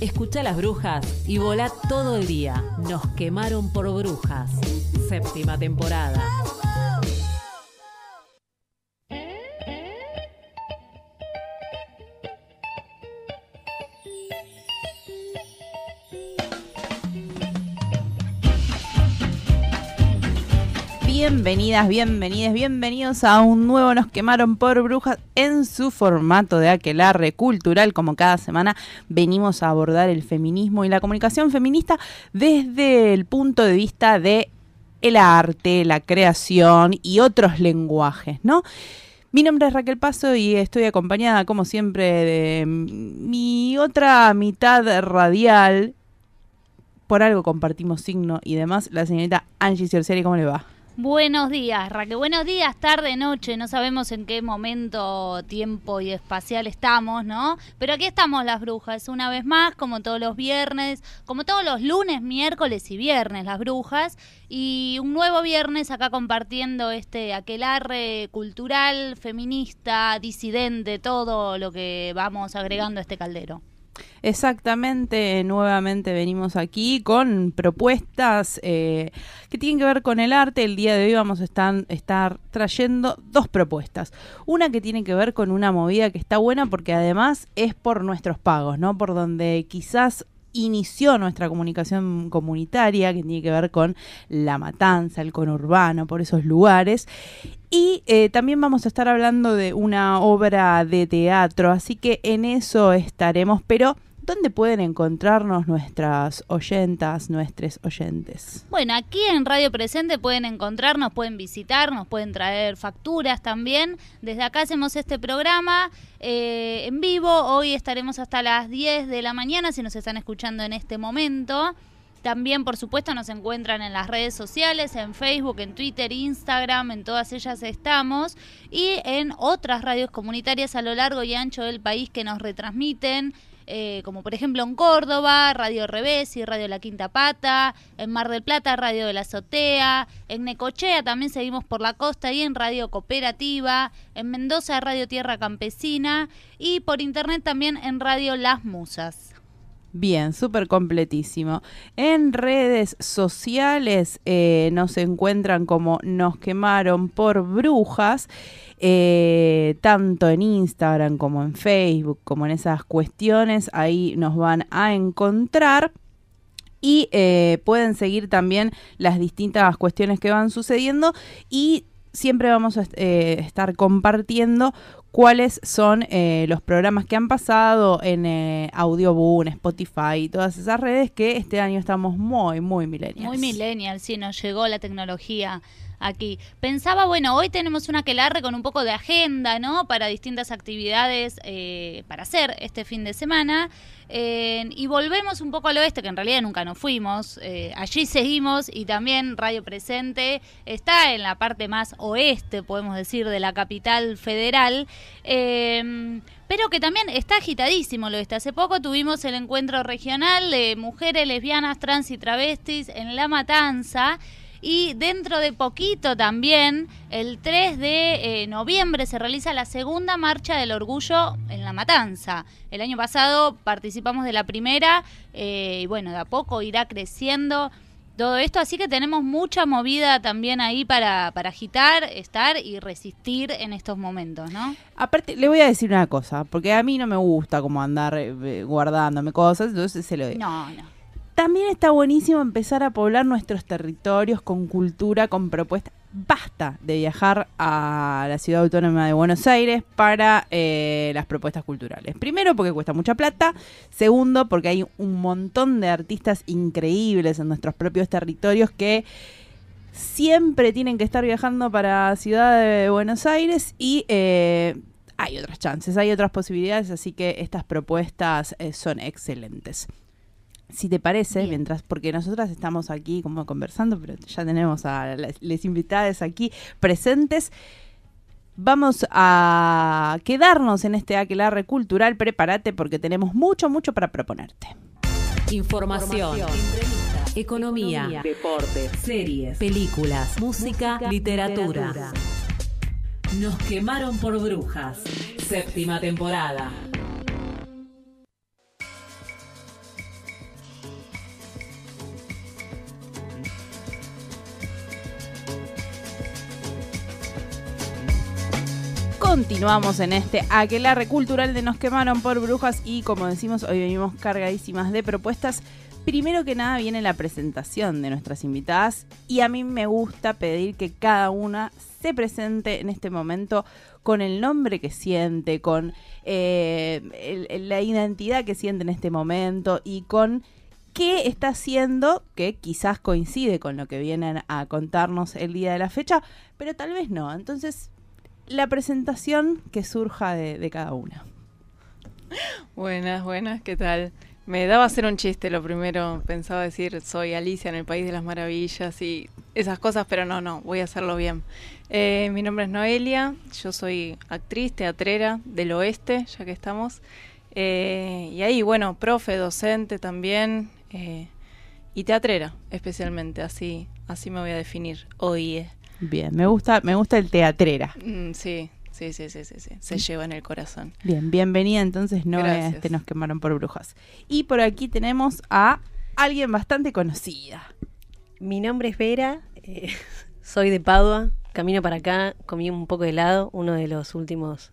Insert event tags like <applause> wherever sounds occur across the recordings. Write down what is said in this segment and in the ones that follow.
Escucha las brujas y volá todo el día. Nos quemaron por brujas. Séptima temporada. Bienvenidas, bienvenidas, bienvenidos a un nuevo Nos quemaron por brujas en su formato de aquelarre cultural. Como cada semana venimos a abordar el feminismo y la comunicación feminista desde el punto de vista de el arte, la creación y otros lenguajes, ¿no? Mi nombre es Raquel Paso y estoy acompañada, como siempre, de mi otra mitad radial. Por algo compartimos signo y demás. La señorita Angie Cerciari, ¿cómo le va? Buenos días, Raquel. Buenos días, tarde, noche. No sabemos en qué momento, tiempo y espacial estamos, ¿no? Pero aquí estamos las brujas, una vez más, como todos los viernes, como todos los lunes, miércoles y viernes, las brujas. Y un nuevo viernes acá compartiendo este aquelarre cultural, feminista, disidente, todo lo que vamos agregando a este caldero. Exactamente, nuevamente venimos aquí con propuestas eh, que tienen que ver con el arte. El día de hoy vamos a estar, estar trayendo dos propuestas. Una que tiene que ver con una movida que está buena porque además es por nuestros pagos, ¿no? Por donde quizás inició nuestra comunicación comunitaria, que tiene que ver con la matanza, el conurbano, por esos lugares. Y eh, también vamos a estar hablando de una obra de teatro, así que en eso estaremos, pero ¿dónde pueden encontrarnos nuestras oyentas, nuestros oyentes? Bueno, aquí en Radio Presente pueden encontrarnos, pueden visitarnos, pueden traer facturas también. Desde acá hacemos este programa eh, en vivo. Hoy estaremos hasta las 10 de la mañana si nos están escuchando en este momento. También, por supuesto, nos encuentran en las redes sociales, en Facebook, en Twitter, Instagram, en todas ellas estamos. Y en otras radios comunitarias a lo largo y ancho del país que nos retransmiten eh, como por ejemplo en Córdoba, Radio Revés y Radio La Quinta Pata, en Mar del Plata, Radio de la Azotea, en Necochea también seguimos por la costa y en Radio Cooperativa, en Mendoza, Radio Tierra Campesina y por internet también en Radio Las Musas. Bien, súper completísimo. En redes sociales eh, nos encuentran como nos quemaron por brujas, eh, tanto en Instagram como en Facebook, como en esas cuestiones, ahí nos van a encontrar. Y eh, pueden seguir también las distintas cuestiones que van sucediendo y siempre vamos a eh, estar compartiendo cuáles son eh, los programas que han pasado en eh, Audioboom, Spotify y todas esas redes que este año estamos muy, muy millennials. Muy millennial, sí, nos llegó la tecnología aquí. Pensaba, bueno, hoy tenemos una aquelarre con un poco de agenda, ¿no? Para distintas actividades eh, para hacer este fin de semana. Eh, y volvemos un poco al oeste, que en realidad nunca nos fuimos. Eh, allí seguimos y también Radio Presente está en la parte más oeste, podemos decir, de la capital federal. Pero que también está agitadísimo lo oeste. Hace poco tuvimos el encuentro regional de mujeres lesbianas, trans y travestis en La Matanza. Y dentro de poquito también, el 3 de eh, noviembre, se realiza la segunda marcha del orgullo en La Matanza. El año pasado participamos de la primera eh, y bueno, de a poco irá creciendo todo esto, así que tenemos mucha movida también ahí para, para agitar, estar y resistir en estos momentos, ¿no? Aparte, le voy a decir una cosa, porque a mí no me gusta como andar eh, guardándome cosas, entonces se lo digo. No, no. También está buenísimo empezar a poblar nuestros territorios con cultura, con propuestas. Basta de viajar a la ciudad autónoma de Buenos Aires para eh, las propuestas culturales. Primero, porque cuesta mucha plata. Segundo, porque hay un montón de artistas increíbles en nuestros propios territorios que siempre tienen que estar viajando para Ciudad de Buenos Aires y eh, hay otras chances, hay otras posibilidades, así que estas propuestas eh, son excelentes. Si te parece, Bien. mientras, porque nosotras estamos aquí como conversando, pero ya tenemos a las, las invitadas aquí presentes. Vamos a quedarnos en este aquelarre cultural. Prepárate porque tenemos mucho, mucho para proponerte. Información, economía, deportes, series, películas, música, literatura. Nos quemaron por brujas. Séptima temporada. Continuamos en este aquelarre cultural de Nos quemaron por brujas y como decimos, hoy venimos cargadísimas de propuestas. Primero que nada viene la presentación de nuestras invitadas y a mí me gusta pedir que cada una se presente en este momento con el nombre que siente, con eh, la identidad que siente en este momento y con qué está haciendo, que quizás coincide con lo que vienen a contarnos el día de la fecha, pero tal vez no. Entonces, la presentación que surja de, cada una. Buenas, buenas, ¿qué tal? Me daba hacer un chiste lo primero, pensaba decir soy Alicia en el País de las Maravillas y esas cosas, pero no, no, voy a hacerlo bien. Eh, mi nombre es Noelia, yo soy actriz, teatrera del oeste, ya que estamos. Eh, y ahí, bueno, profe, docente también, eh, y teatrera especialmente, así, así me voy a definir hoy. Bien, me gusta, me gusta el teatrera. Mm, sí, sí, sí, sí, sí, sí, se lleva en el corazón. Bien, bienvenida entonces, no Gracias. este nos quemaron por brujas. Y por aquí tenemos a alguien bastante conocida. Mi nombre es Vera, eh, <laughs> soy de Padua, camino para acá, comí un poco de helado, uno de los últimos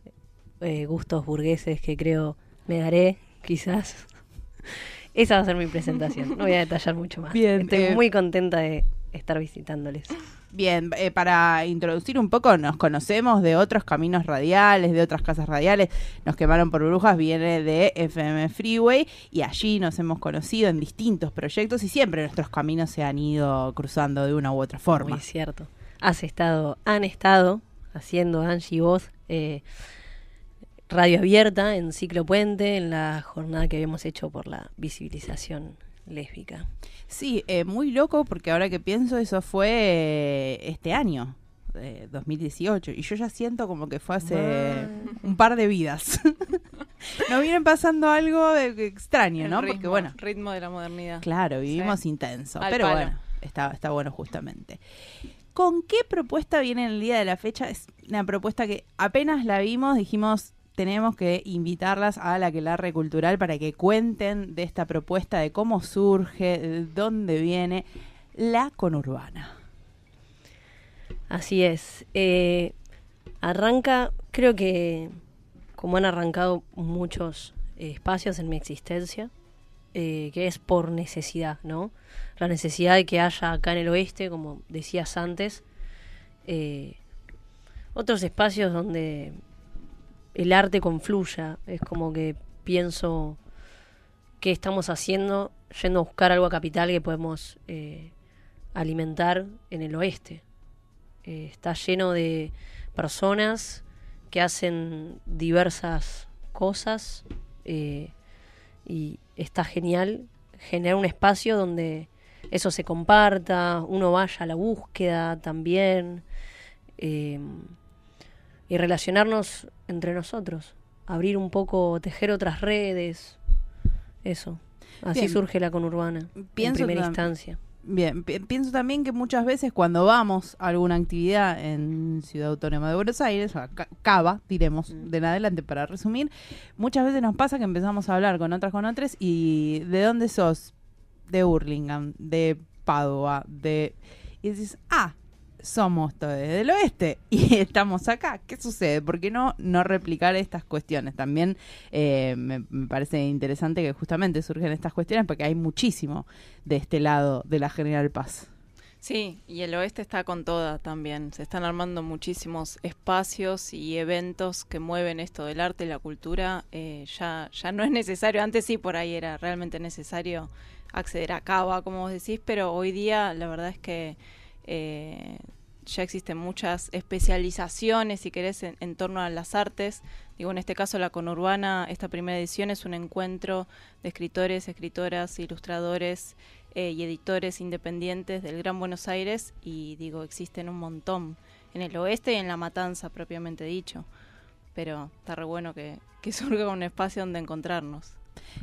eh, gustos burgueses que creo me daré, quizás. <laughs> Esa va a ser mi presentación, no voy a detallar mucho más. Bien, Estoy eh, muy contenta de estar visitándoles. Bien, eh, para introducir un poco, nos conocemos de otros caminos radiales, de otras casas radiales. Nos quemaron por brujas, viene de FM Freeway y allí nos hemos conocido en distintos proyectos y siempre nuestros caminos se han ido cruzando de una u otra forma. Muy cierto. Has estado, han estado haciendo Angie y vos eh, radio abierta en Ciclo Puente, en la jornada que habíamos hecho por la visibilización lésbica. Sí, eh, muy loco porque ahora que pienso eso fue eh, este año, eh, 2018, y yo ya siento como que fue hace un par de vidas. <laughs> Nos viene pasando algo de- extraño, El ¿no? ritmo, Porque bueno, ritmo de la modernidad. claro, vivimos Sí. intenso, Al pero palo. bueno, está, está bueno justamente. ¿Con qué propuesta viene el día de la fecha? Es una propuesta que apenas la vimos, dijimos, tenemos que invitarlas a la Quelarre Cultural para que cuenten de esta propuesta, de cómo surge, de dónde viene la conurbana. Así es. Eh, arranca, creo que como han arrancado muchos espacios en mi existencia, eh, que es por necesidad, ¿no? La necesidad de que haya acá en el oeste, como decías antes, eh, otros espacios donde el arte confluya. Es como que pienso qué estamos haciendo yendo a buscar algo a Capital que podemos eh, alimentar en el oeste. Eh, está lleno de personas que hacen diversas cosas eh, y está genial generar un espacio donde eso se comparta, uno vaya a la búsqueda también y relacionarnos entre nosotros, abrir un poco, tejer otras redes, eso. Así Bien. surge la conurbana Pienso en primera instancia. Bien, pi- pienso también que muchas veces cuando vamos a alguna actividad en Ciudad Autónoma de Buenos Aires, o a Ca- Cava, diremos de en adelante para resumir, muchas veces nos pasa que empezamos a hablar con otras con otras y ¿de dónde sos? De Burlingame, de Padua, de... Y dices, ah, somos todos del oeste <laughs> y estamos acá. ¿Qué sucede? ¿Por qué no, no replicar estas cuestiones? También eh, me, parece interesante que justamente surgen estas cuestiones porque hay muchísimo de este lado de la General Paz. Sí, y el oeste está con toda también. Se están armando muchísimos espacios y eventos que mueven esto del arte y la cultura. Eh, ya, ya no es necesario, antes sí por ahí era realmente necesario acceder a Cava, como vos decís, pero hoy día la verdad es que eh, ya existen muchas especializaciones, si querés, en, torno a las artes. Digo, en este caso la conurbana, esta primera edición es un encuentro de escritores, escritoras, ilustradores eh, y editores independientes del Gran Buenos Aires y digo, existen un montón en el oeste y en la matanza propiamente dicho. Pero está re bueno que, que <laughs> surja un espacio donde encontrarnos.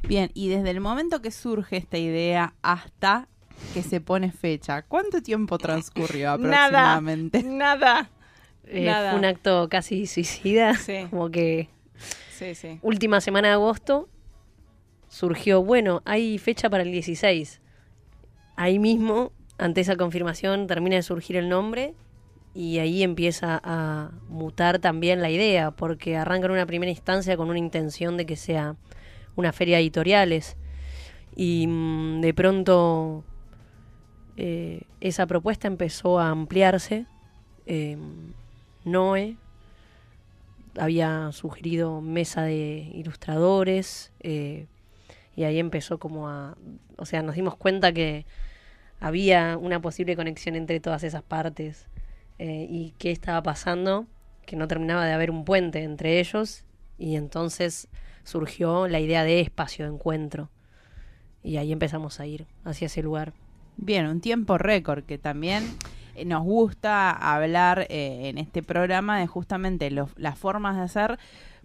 Bien, y desde el momento que surge esta idea hasta que se pone fecha, ¿cuánto tiempo transcurrió <laughs> aproximadamente? nada. Eh, Nada. fue un acto casi suicida, Sí. como que Sí, sí. última semana de agosto surgió, bueno, hay fecha para el 16. Ahí mismo, ante esa confirmación, termina de surgir el nombre y ahí empieza a mutar también la idea, porque arranca en una primera instancia con una intención de que sea una feria de editoriales y mm, de pronto eh, esa propuesta empezó a ampliarse. Eh, Noé había sugerido mesa de ilustradores eh, y ahí empezó como a, o sea, nos dimos cuenta que había una posible conexión entre todas esas partes eh, y qué estaba pasando, que no terminaba de haber un puente entre ellos y entonces surgió la idea de espacio de encuentro y ahí empezamos a ir hacia ese lugar. Bien, un tiempo récord que también eh, nos gusta hablar eh, en este programa de justamente las formas de hacer,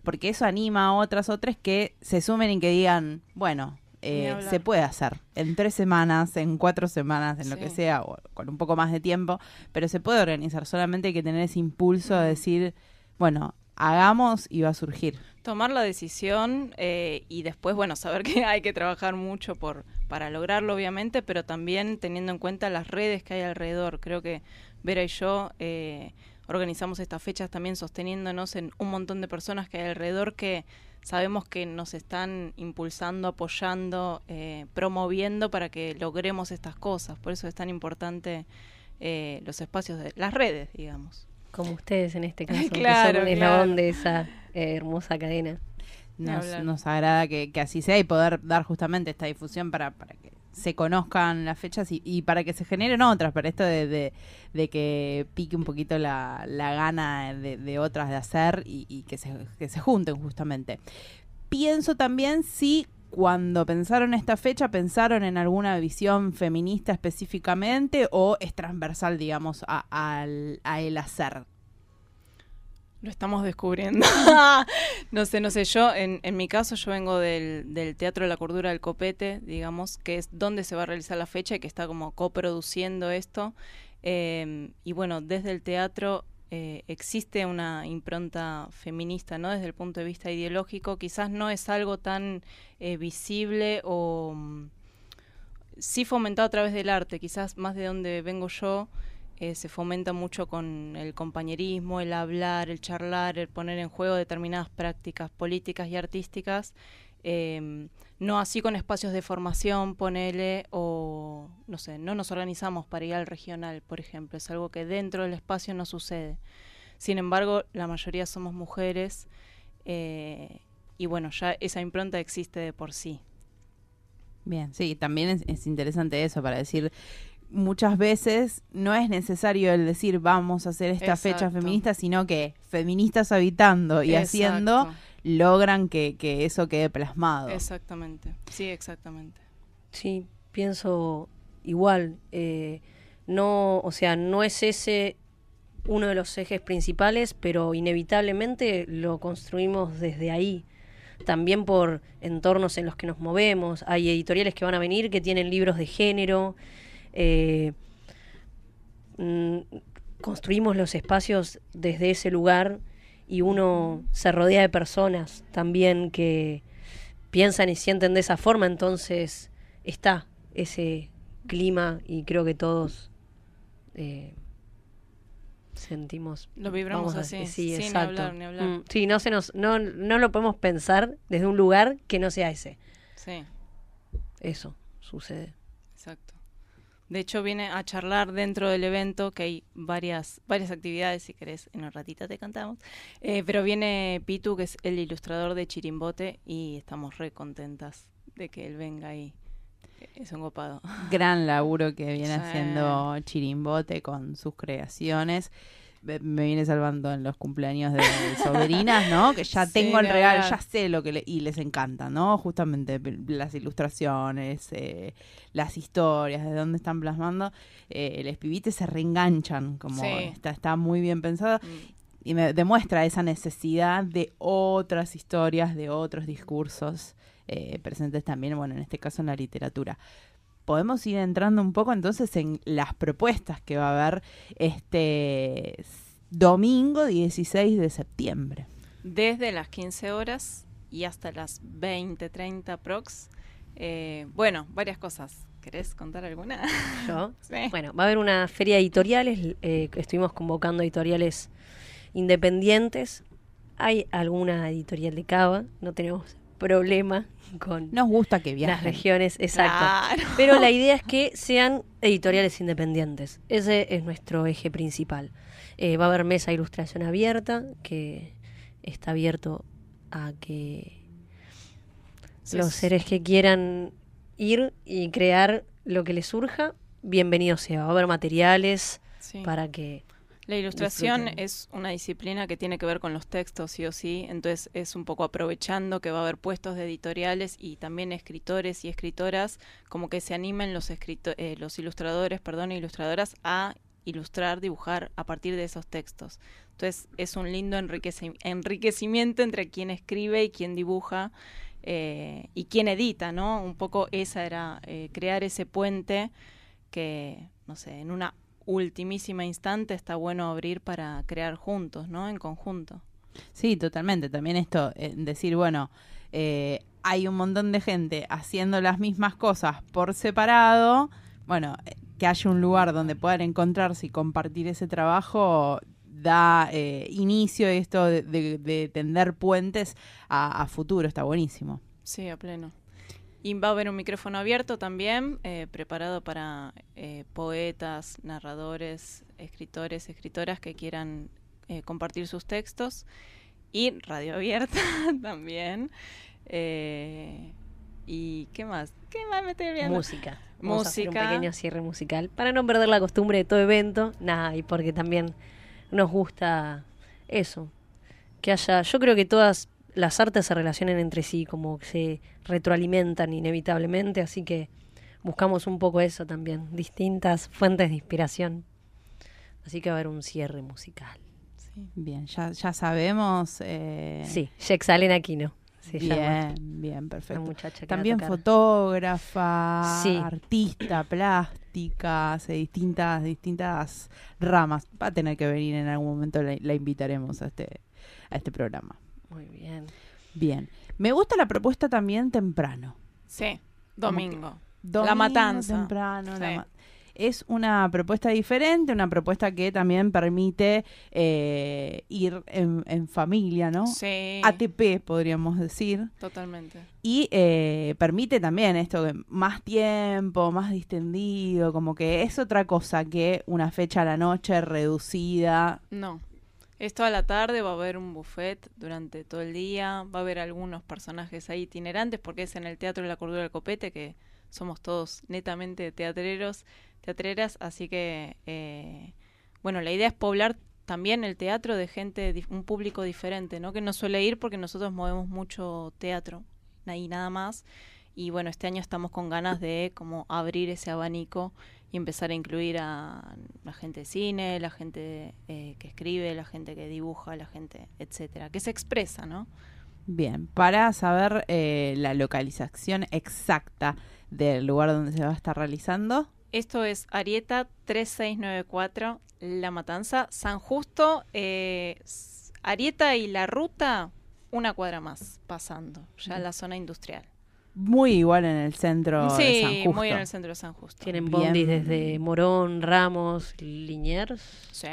porque eso anima a otras otras que se sumen y que digan, bueno, eh, se puede hacer en tres semanas, en cuatro semanas, en lo que sea, o con un poco más de tiempo, pero se puede organizar, solamente hay que tener ese impulso de decir, bueno, hagamos y va a surgir. tomar la decisión eh, y después, bueno, saber que <laughs> hay que trabajar mucho por para lograrlo, obviamente, pero también teniendo en cuenta las redes que hay alrededor. Creo que Vera y yo eh, organizamos estas fechas también sosteniéndonos en un montón de personas que hay alrededor que sabemos que nos están impulsando, apoyando, eh, promoviendo para que logremos estas cosas. Por eso es tan importante eh, los espacios de las redes, digamos. Como ustedes en este caso, Claro, que son <laughs> un claro. eslabón de esa eh, hermosa cadena. Nos, nos agrada que, que así sea y poder dar justamente esta difusión para, para que se conozcan las fechas y, y para que se generen otras, para esto de, de, de que pique un poquito la, la gana de, de otras de hacer y, y que, se, que se junten justamente. Pienso también si cuando pensaron esta fecha pensaron en alguna visión feminista específicamente o es transversal, digamos, a, al- a el hacer. Lo estamos descubriendo. <laughs> no sé, no sé. Yo, en, en mi caso, yo vengo del, Teatro de la Cordura del Copete, digamos, que es donde se va a realizar la fecha y que está como coproduciendo esto. Eh, y bueno, desde el teatro eh, existe una impronta feminista, ¿no? Desde el punto de vista ideológico, quizás no es algo tan eh, visible o mm, sí fomentado a través del arte, quizás más de donde vengo yo, eh, se fomenta mucho con el compañerismo, el hablar, el charlar, el poner en juego determinadas prácticas políticas y artísticas. eh, no así con espacios de formación, ponele, o no sé, no nos organizamos para ir al regional, por ejemplo. Es algo que dentro del espacio no sucede. Sin embargo, la mayoría somos mujeres eh, y bueno, ya esa impronta existe de por sí. Bien, sí, también es interesante eso para decir, muchas veces no es necesario el decir vamos a hacer esta fecha feminista, sino que feministas habitando y haciendo logran que, que eso quede plasmado. Exactamente, sí, exactamente. Sí, pienso igual. eh, no, o sea, no es ese uno de los ejes principales, pero inevitablemente lo construimos desde ahí. También por entornos en los que nos movemos. Hay editoriales que van a venir que tienen libros de género. Eh, mm, construimos los espacios desde ese lugar y uno se rodea de personas también que piensan y sienten de esa forma, entonces está ese clima y creo que todos eh, sentimos Lo vibramos vamos a- así, sí, sin exacto. hablar ni hablar. Mm, sí no se nos no, no lo podemos pensar desde un lugar que no sea ese Sí, eso sucede exacto. De hecho, viene a charlar dentro del evento, que hay varias, varias actividades, si querés, en un ratito te contamos. Eh, pero viene Pitu, que es el ilustrador de Chirimbote, y estamos re contentas de que él venga y es un copado. Gran laburo que viene Sí. haciendo Chirimbote con sus creaciones. Me viene salvando en los cumpleaños de sobrinas, ¿no? Que ya <laughs> Sí, tengo el regalo, ya sé lo que le, y les encanta, ¿no? Justamente las ilustraciones, eh, las historias, de dónde están plasmando. Eh, los pibites se reenganchan, como Sí. está, está muy bien pensado. Mm. Y me demuestra esa necesidad de otras historias, de otros discursos eh, presentes también, bueno, en este caso en la literatura. Podemos ir entrando un poco entonces en las propuestas que va a haber este domingo 16 de septiembre. Desde las 15 horas y hasta las 20, 30 prox. Eh, bueno, varias cosas. ¿Querés contar alguna? <laughs> yo <laughs> Sí. bueno va a haber una feria de editoriales eh, estuvimos convocando editoriales independientes hay alguna editorial de cava no tenemos problema con Nos gusta que las viajen. regiones, exacto. Claro. Pero la idea es que sean editoriales independientes. Ese es nuestro eje principal. Eh, va a haber mesa de ilustración abierta, que está abierto a que Sí, los es- seres que quieran ir y crear lo que les surja, bienvenido sea. Va a haber materiales Sí. para que... La ilustración disfruten. es una disciplina que tiene que ver con los textos, sí o sí, entonces es un poco aprovechando que va a haber puestos de editoriales y también escritores y escritoras, como que se animen los, eh, los ilustradores, perdón, e ilustradoras a ilustrar, dibujar a partir de esos textos. Entonces es un lindo enriqueci- enriquecimiento entre quien escribe y quien dibuja eh, y quien edita, ¿no? Un poco esa era eh, crear ese puente que, no sé, en una ultimísima instante está bueno abrir para crear juntos, ¿no? En conjunto. Sí, totalmente. También esto, eh, decir, bueno, eh, hay un montón de gente haciendo las mismas cosas por separado. Bueno, eh, que haya un lugar donde puedan encontrarse y compartir ese trabajo da eh, inicio a esto de, de- de tender puentes a, a futuro. Está buenísimo. Sí, a pleno. Y va a haber un micrófono abierto también, eh, preparado para eh, poetas, narradores, escritores, escritoras que quieran eh, compartir sus textos. Y radio abierta <laughs> también. ¿Y qué más? ¿Qué más me estoy olvidando? Música. Vamos a hacer un Música. pequeño cierre musical para no perder la costumbre de todo evento. Nada, y porque también nos gusta eso. Que haya. Yo creo que todas las artes se relacionan entre sí, como que se retroalimentan inevitablemente, así que buscamos un poco eso también. Distintas fuentes de inspiración. Así que va a haber un cierre musical. Sí. Bien, ya, ya sabemos. eh, Sí, Jexalen Aquino se llama. bien, bien, perfecto. También fotógrafa, Sí. artista, plástica, hace distintas, distintas ramas. Va a tener que venir en algún momento, la, la invitaremos a este, a este programa. Muy bien. Bien. Me gusta la propuesta también temprano. Sí, domingo. Domingo la matanza. temprano, la ma- es una propuesta diferente, una propuesta que también permite eh, ir en, en familia, ¿no? Sí, ATP, podríamos decir. totalmente. Y eh, permite también esto, de más tiempo, más distendido, como que es otra cosa que una fecha a la noche reducida. No. Es toda la tarde, va a haber un buffet durante todo el día, va a haber algunos personajes ahí itinerantes, porque es en el Teatro de la Cordura del Copete, que somos todos netamente teatreros, teatreras, así que, eh, bueno, la idea es poblar también el teatro de gente, un público diferente, ¿no? Que no suele ir porque nosotros movemos mucho teatro, ahí nada más. Y bueno, este año estamos con ganas de como abrir ese abanico y empezar a incluir a la gente de cine, la gente eh, que escribe, la gente que dibuja, la gente, etcétera, que se expresa, ¿no? Bien, para saber eh, la localización exacta del lugar donde se va a estar realizando. Esto es Arieta 3694, La Matanza, San Justo, eh, Arieta y la ruta, una cuadra más pasando, ya la zona industrial. Muy igual en el centro de San Sí, Justo. muy en el centro de San Justo. Tienen Bien. bondis desde Morón, Ramos, Liniers. Sí.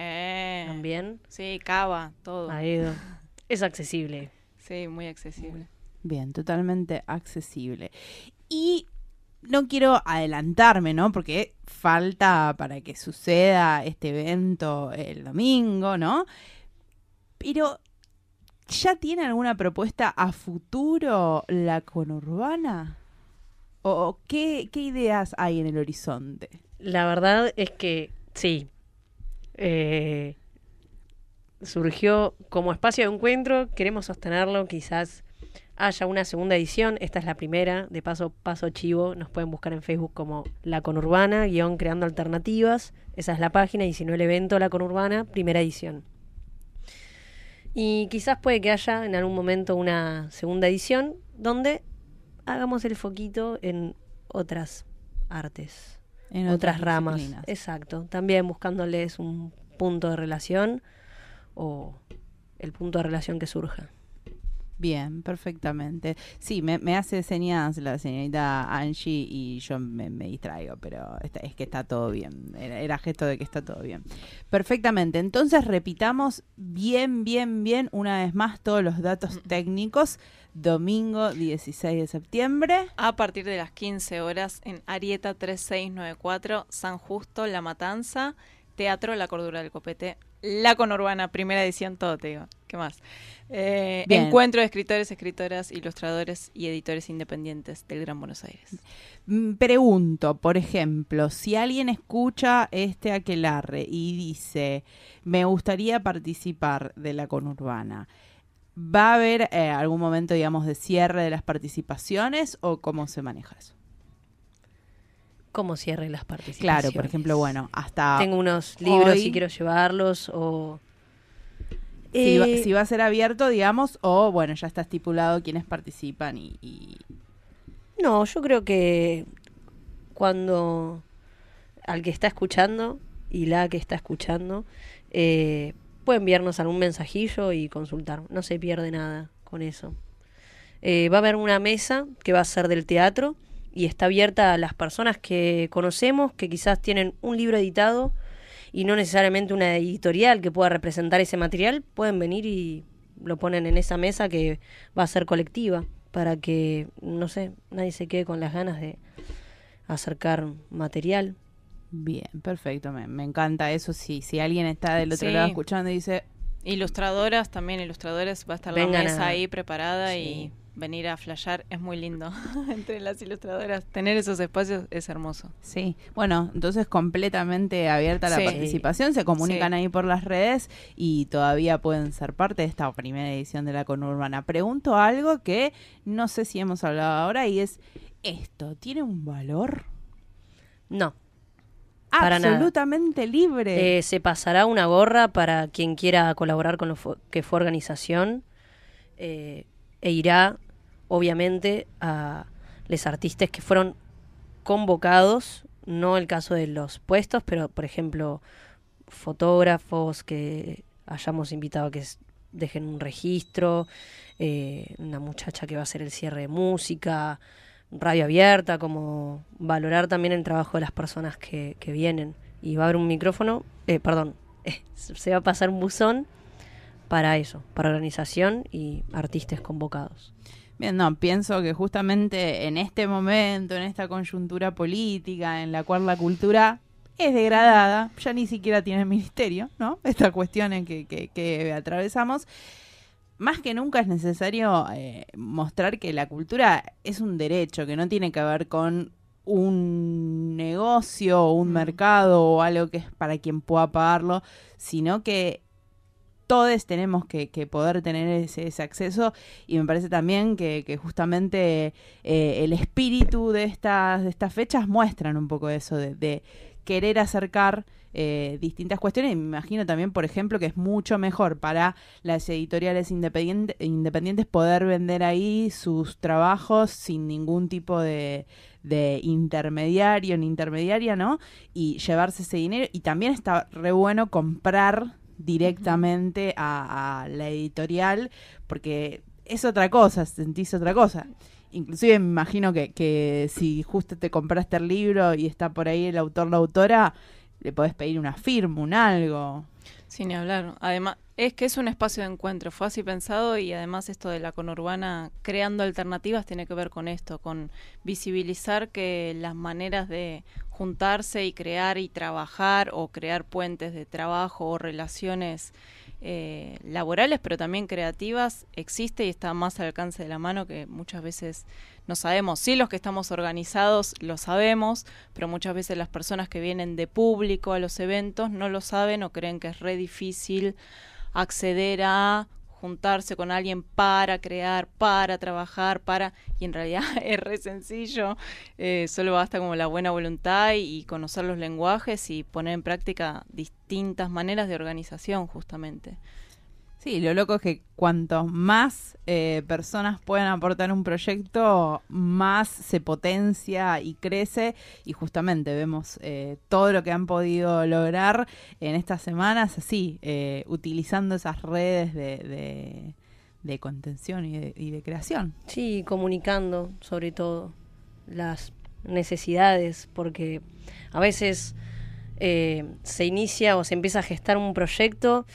También. Sí, Cava, todo. Ha ido. Es accesible. Sí, muy accesible. Bien, totalmente accesible. Y no quiero adelantarme, ¿no? Porque falta para que suceda este evento el domingo, ¿no? Pero, ¿ya tiene alguna propuesta a futuro la conurbana? ¿O qué, qué ideas hay en el horizonte? La verdad es que sí. Eh, surgió como espacio de encuentro, queremos sostenerlo, quizás haya una segunda edición, esta es la primera, de paso, paso chivo, nos pueden buscar en Facebook como La Conurbana, guion creando alternativas, esa es la página, y si no el evento La Conurbana, primera edición. Y quizás puede que haya en algún momento una segunda edición donde hagamos el foquito en otras artes En otras, otras ramas. Exacto. También buscándoles un punto de relación o el punto de relación que surja. Bien, perfectamente. Sí, me, me hace señas la señorita Angie y yo me, me distraigo, pero está- es que está todo bien. Era, era gesto de que está todo bien. Perfectamente. Entonces repitamos bien, bien, bien una vez más todos los datos técnicos. Domingo 16 de septiembre. A partir de las 15 horas en Arieta 3694, San Justo, La Matanza, Teatro La Cordura del Copete, La Conurbana, primera edición, todo te digo. ¿Qué más? Eh, encuentro de escritores, escritoras, ilustradores y editores independientes del Gran Buenos Aires. Mm, Pregunto, por ejemplo, si alguien escucha este aquelarre y dice, me gustaría participar de la conurbana, ¿va a haber eh, algún momento, digamos, de cierre de las participaciones o cómo se maneja eso? ¿Cómo cierre las participaciones? Claro, por ejemplo, bueno, hasta Tengo unos libros hoy, y quiero llevarlos o... si, va, Eh, si va a ser abierto, digamos, o bueno, ya está estipulado quiénes participan y... y- No, yo creo que cuando al que está escuchando y la que está escuchando eh, puede enviarnos algún mensajillo y consultar. No se pierde nada con eso. Eh, va a haber una mesa que va a ser del teatro y está abierta a las personas que conocemos, que quizás tienen un libro editado y no necesariamente una editorial que pueda representar ese material, pueden venir y lo ponen en esa mesa que va a ser colectiva para que, no sé, nadie se quede con las ganas de acercar material. Bien, perfecto, me, me encanta eso. Si, si alguien está del otro Sí. lado escuchando y dice, Ilustradoras, también ilustradores, va a estar Vengan la mesa a- ahí preparada Sí. y venir a flashear es muy lindo. <laughs> Entre las ilustradoras, tener esos espacios es hermoso. Sí, bueno, entonces completamente abierta la Sí. participación, se comunican Sí. ahí por las redes y todavía pueden ser parte de esta primera edición de la conurbana. Pregunto algo que no sé si hemos hablado ahora y es, ¿esto tiene un valor? No. Para nada. Absolutamente libre. Eh, se pasará una gorra para quien quiera colaborar con lo que fue organización eh, e irá, obviamente, a los artistas que fueron convocados, no el caso de los puestos, pero, por ejemplo, fotógrafos que hayamos invitado a que dejen un registro, eh, una muchacha que va a hacer el cierre de música, radio abierta, como valorar también el trabajo de las personas que, que vienen. Y va a haber un micrófono, eh, perdón, <laughs> se va a pasar un buzón para eso, para organización y artistas convocados. Bien, no, pienso que justamente en este momento, en esta coyuntura política en la cual la cultura es degradada, ya ni siquiera tiene ministerio, ¿no? <laughs> Estas cuestiones que, que, que atravesamos. Más que nunca es necesario eh, mostrar que la cultura es un derecho, que no tiene que ver con un negocio o un mercado o algo que es para quien pueda pagarlo, sino que todos tenemos que, poder tener ese, acceso y me parece también que, justamente eh, el espíritu de estas, de estas fechas muestran un poco eso, de, de querer acercar eh, distintas cuestiones y me imagino también, por ejemplo, que es mucho mejor para las editoriales independiente- independientes poder vender ahí sus trabajos sin ningún tipo de, de intermediario ni intermediaria, ¿no? Y llevarse ese dinero y también está re bueno comprar directamente a, la editorial porque es otra cosa, sentís otra cosa. Inclusive me imagino que, que si justo te compraste el libro y está por ahí el autor, la autora, le podés pedir una firma, un algo. Sin hablar. Además, es que es un espacio de encuentro, fue así pensado y además esto de la conurbana creando alternativas tiene que ver con esto, con visibilizar que las maneras de juntarse y crear y trabajar o crear puentes de trabajo o relaciones eh, laborales, pero también creativas, existe y está más al alcance de la mano que muchas veces no sabemos. Sí, los que estamos organizados lo sabemos, pero muchas veces las personas que vienen de público a los eventos no lo saben o creen que es re difícil acceder a juntarse con alguien para crear, para trabajar, para... Y en realidad <laughs> es re sencillo, eh, solo basta como la buena voluntad y, y conocer los lenguajes y poner en práctica distintas maneras de organización justamente. Sí, lo loco es que cuanto más eh, personas puedan aportar un proyecto, más se potencia y crece. Y justamente vemos eh, todo lo que han podido lograr en estas semanas, así, eh, utilizando esas redes de, de, de contención y de, y de creación. Sí, comunicando sobre todo las necesidades, porque a veces eh, se inicia o se empieza a gestar un proyecto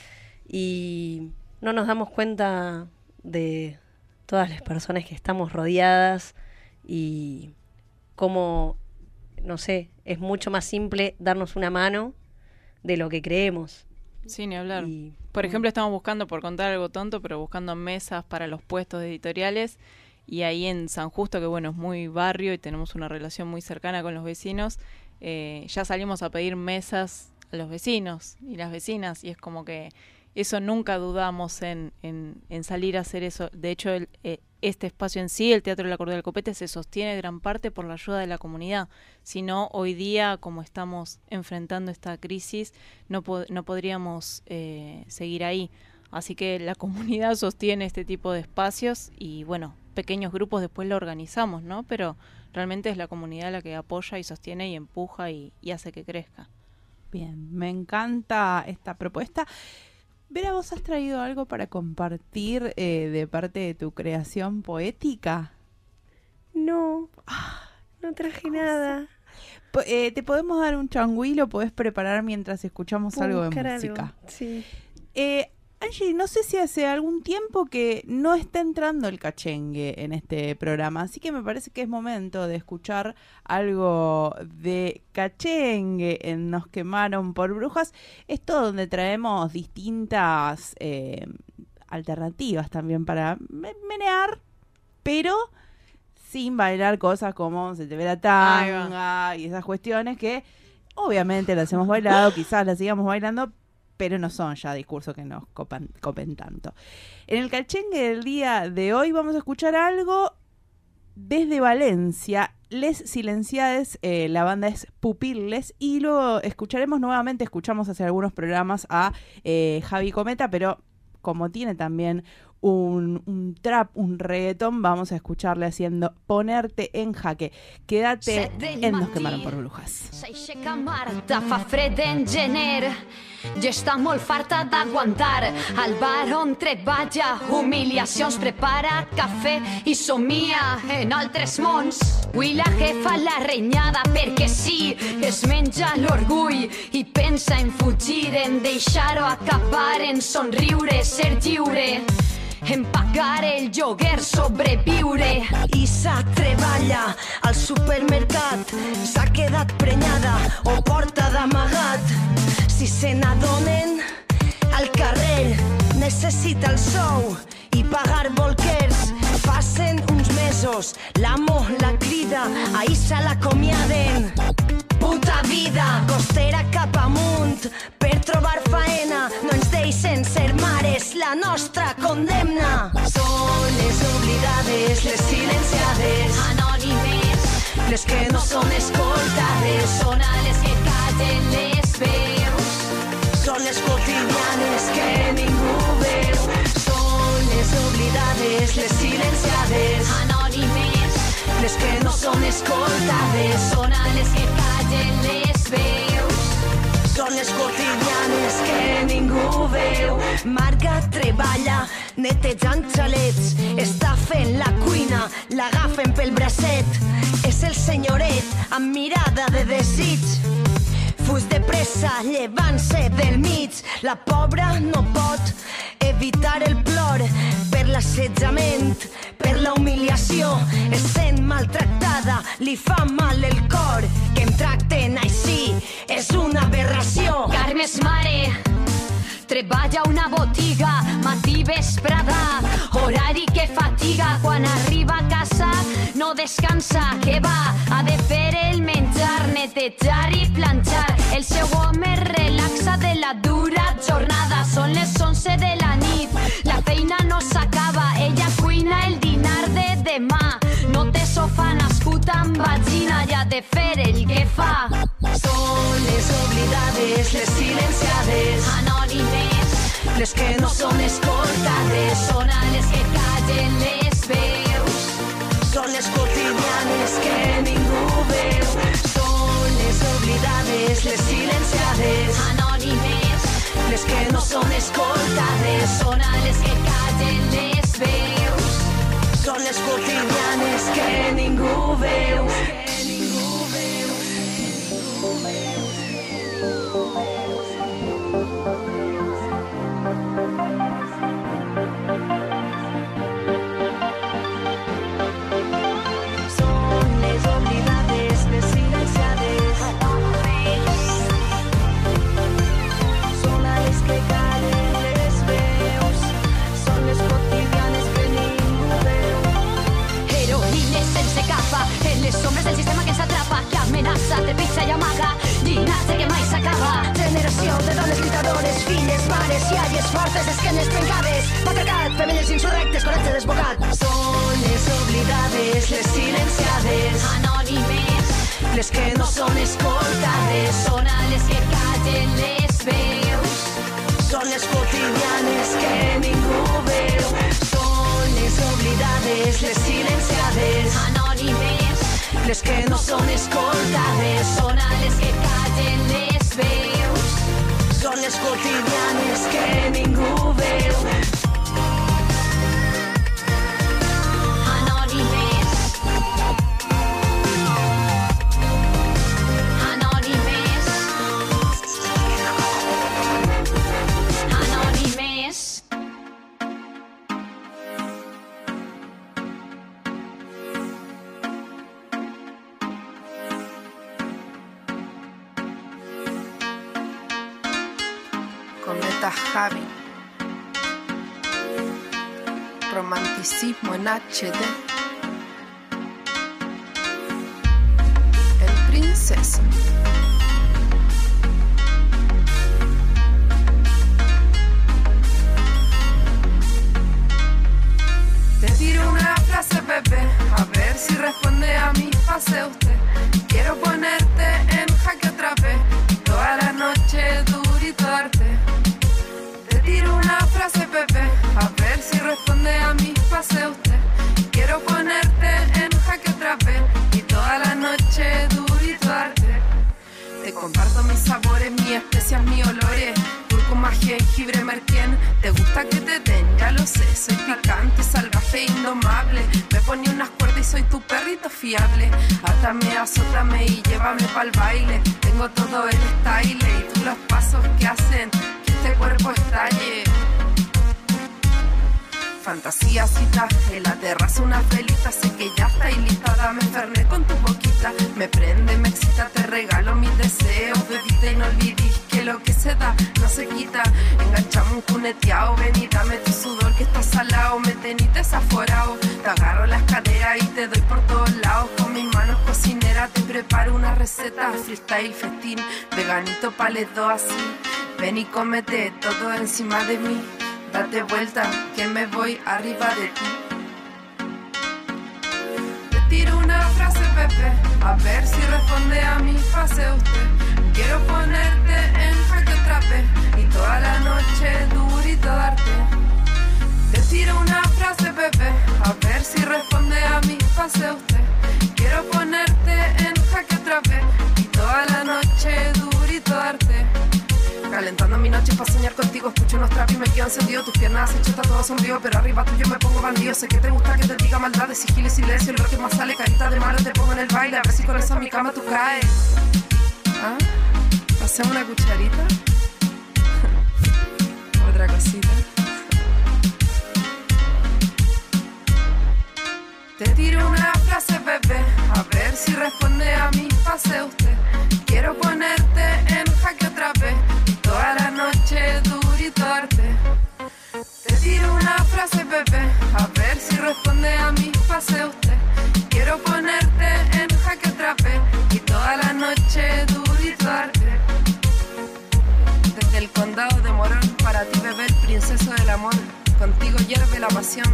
y no nos damos cuenta de todas las personas que estamos rodeadas y cómo, no sé, es mucho más simple darnos una mano de lo que creemos. Sí, ni hablar. Y- Por ejemplo, estamos buscando, por contar algo tonto, pero buscando mesas para los puestos editoriales. Y ahí en San Justo, que bueno, es muy barrio y tenemos una relación muy cercana con los vecinos, eh, ya salimos a pedir mesas a los vecinos y las vecinas. Y es como que eso nunca dudamos en, en, salir a hacer eso. De hecho, el, eh, este espacio en sí, el Teatro de la Cordera del Copete, se sostiene gran parte por la ayuda de la comunidad. Si no, hoy día, como estamos enfrentando esta crisis, no, no podríamos eh, seguir ahí. Así que la <laughs> comunidad sostiene este tipo de espacios y bueno, pequeños grupos después lo organizamos, ¿no? Pero realmente es la comunidad la que apoya y sostiene y empuja y hace que crezca. Bien, me encanta esta propuesta. Vera, ¿vos has traído algo para compartir eh, de parte de tu creación poética? No, no traje nada. Eh, ¿Te podemos dar un changüí? Lo podés preparar mientras escuchamos Puedo algo de música. algo, Sí. Eh, Angie, no sé si hace algún tiempo que no está entrando el cachengue en este programa, así que me parece que es momento de escuchar algo de cachengue en Nos quemaron por brujas. Esto donde traemos distintas eh, alternativas también para me- menear, pero sin bailar cosas como se te ve la tanga y esas cuestiones que obviamente las hemos bailado, quizás las sigamos bailando, pero no son ya discursos que nos copen tanto. En el cachengue del día de hoy vamos a escuchar algo desde Valencia. Les Silenciades, eh, la banda es Pupiles, y luego escucharemos nuevamente, escuchamos hace algunos programas a eh, Javi Cometa, pero como tiene también un, un trap, un reggaetón, vamos a escucharle haciendo Ponerte en jaque. Quédate en Nos quemaron por brujas. Fa fred en gener i està molt farta d'aguantar. Al bar on treballa, humiliacions, prepara cafè i somia en altres mons. Avui la jefa la renyada perquè sí, es menja l'orgull i pensa en fugir, en deixar-ho acabar, en somriure, ser lliure. En pagar el lloguer, sobreviure. Isa treballa al supermercat, s'ha quedat prenyada o porta d'amagat. Si se n'adonen, al carrer necessita el sou i pagar bolquers. Passen uns mesos, l'amo la crida, a Isa l'acomiaden. Puta vida, costera cap amunt, per trobar faena no ens deixen ser mares, la nostra condemna. Són les oblidades, les silenciades, Anònimes, les que no són escoltades, són a les que callen les veus. són les quotidianes que ningú veu. Són les oblidades, les silenciades, Anònimes, les que no són escoltades, són a les que callen. Les quotidianes que ningú veu. Marga treballa netejant xalets, està fent la cuina, l'agafen pel bracet. És el senyoret amb mirada de desig. Fus de pressa, llevant-se del mig. La pobra no pot evitar el plor per l'assetjament, per la humiliació. Es sent maltractada, li fa mal el cor. Que em tracten així és una aberració. Carme és mare, treballa una botiga, matí vesprada, horari que fatiga, quan arriba a casa no descansa, que va, ha de fer el menjar, netejar i planxar, el seu home relaxa de la dura jornada, són les 11 de la nit, la feina no s'acaba, ella cuina el dinar de demà, sofà nascut amb vagina ha de fer el que fa. Són les oblidades, les silenciades, Anònimes, les que no són escoltades, són a les que callen les veus. són les quotidianes que ningú veu. Són les oblidades, les silenciades, Anònimes, les que no són escoltades, són a les que callen les veus. Són les quotidianes que ningú veu. Que ningú veu. Són comparto mis sabores, mis especias, mis olores. Cúrcuma, jengibre, merquén. Te gusta que te den, ya lo sé. Soy picante, salvaje, indomable. Me pone unas cuerdas y soy tu perrito fiable. Átame, azótame y llévame pa'l baile. Tengo todo el style y tú los pasos que hacen que este cuerpo estalle. Fantasía cita En la terraza una felita, sé que ya está y lista Dame fernet con tu boquita Me prende, me excita, te regalo mis deseos. Bebita y no olvides que lo que se da no se quita. Enganchamos un cuneteado, ven y dame tu sudor que está salado Me tenís desaforado, te agarro las caderas y te doy por todos lados. Con mis manos cocineras te preparo una receta. Freestyle, festín, veganito pa' les dos así. Ven y cómete todo encima de mí Date vuelta, que me voy arriba de ti. Te tiro una frase, Pepe, a ver si responde a mi fase usted. Quiero ponerte en jaque otra y toda la noche durito darte. Te tiro una frase, Pepe, a ver si responde a mi fase usted. Quiero ponerte en jaque otra vez y toda la noche durito. Calentando mi noche para soñar contigo Escucho unos trap y me quedo encendido Tus piernas hechas todo sombrío Pero arriba tuyo me pongo bandido Sé que te gusta que te diga maldades Sigilo y silencio El que más sale carita de malo Te pongo en el baile A ver si con eso mi cama tú caes ¿Ah? ¿Hacemos una cucharita? <laughs> Otra cosita Te tiro una frase, bebé, a ver si responde a mi fase usted. Quiero ponerte a ver si responde a mi fase usted. Quiero ponerte en jaque otra y toda la noche durito darte. Desde el condado de Morón, para ti bebé, el princeso del amor. Contigo hierve la pasión,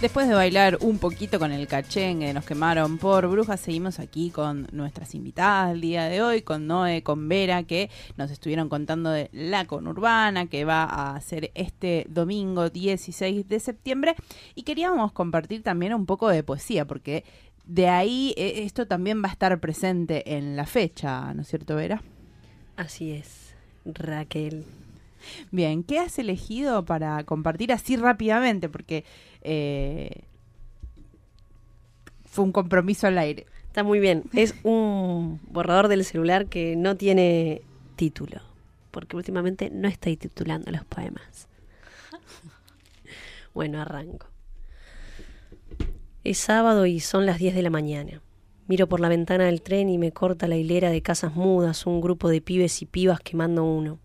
Después de bailar un poquito con el cachengue, nos quemaron por brujas, seguimos aquí con nuestras invitadas el día de hoy, con Noé, con Vera, que nos estuvieron contando de la conurbana que va a hacer este domingo 16 de septiembre. Y queríamos compartir también un poco de poesía, porque de ahí eh, esto también va a estar presente en la fecha, ¿no es cierto, Vera? Así es, Raquel. Bien, ¿qué has elegido para compartir así rápidamente? Porque eh, fue un compromiso al aire. Está muy bien. Es un borrador del celular que no tiene título, porque últimamente no estoy titulando los poemas. Bueno, arranco. Es sábado y son las 10 de la mañana. Miro por la ventana del tren y me corta la hilera de casas mudas, un grupo de pibes y pibas quemando uno.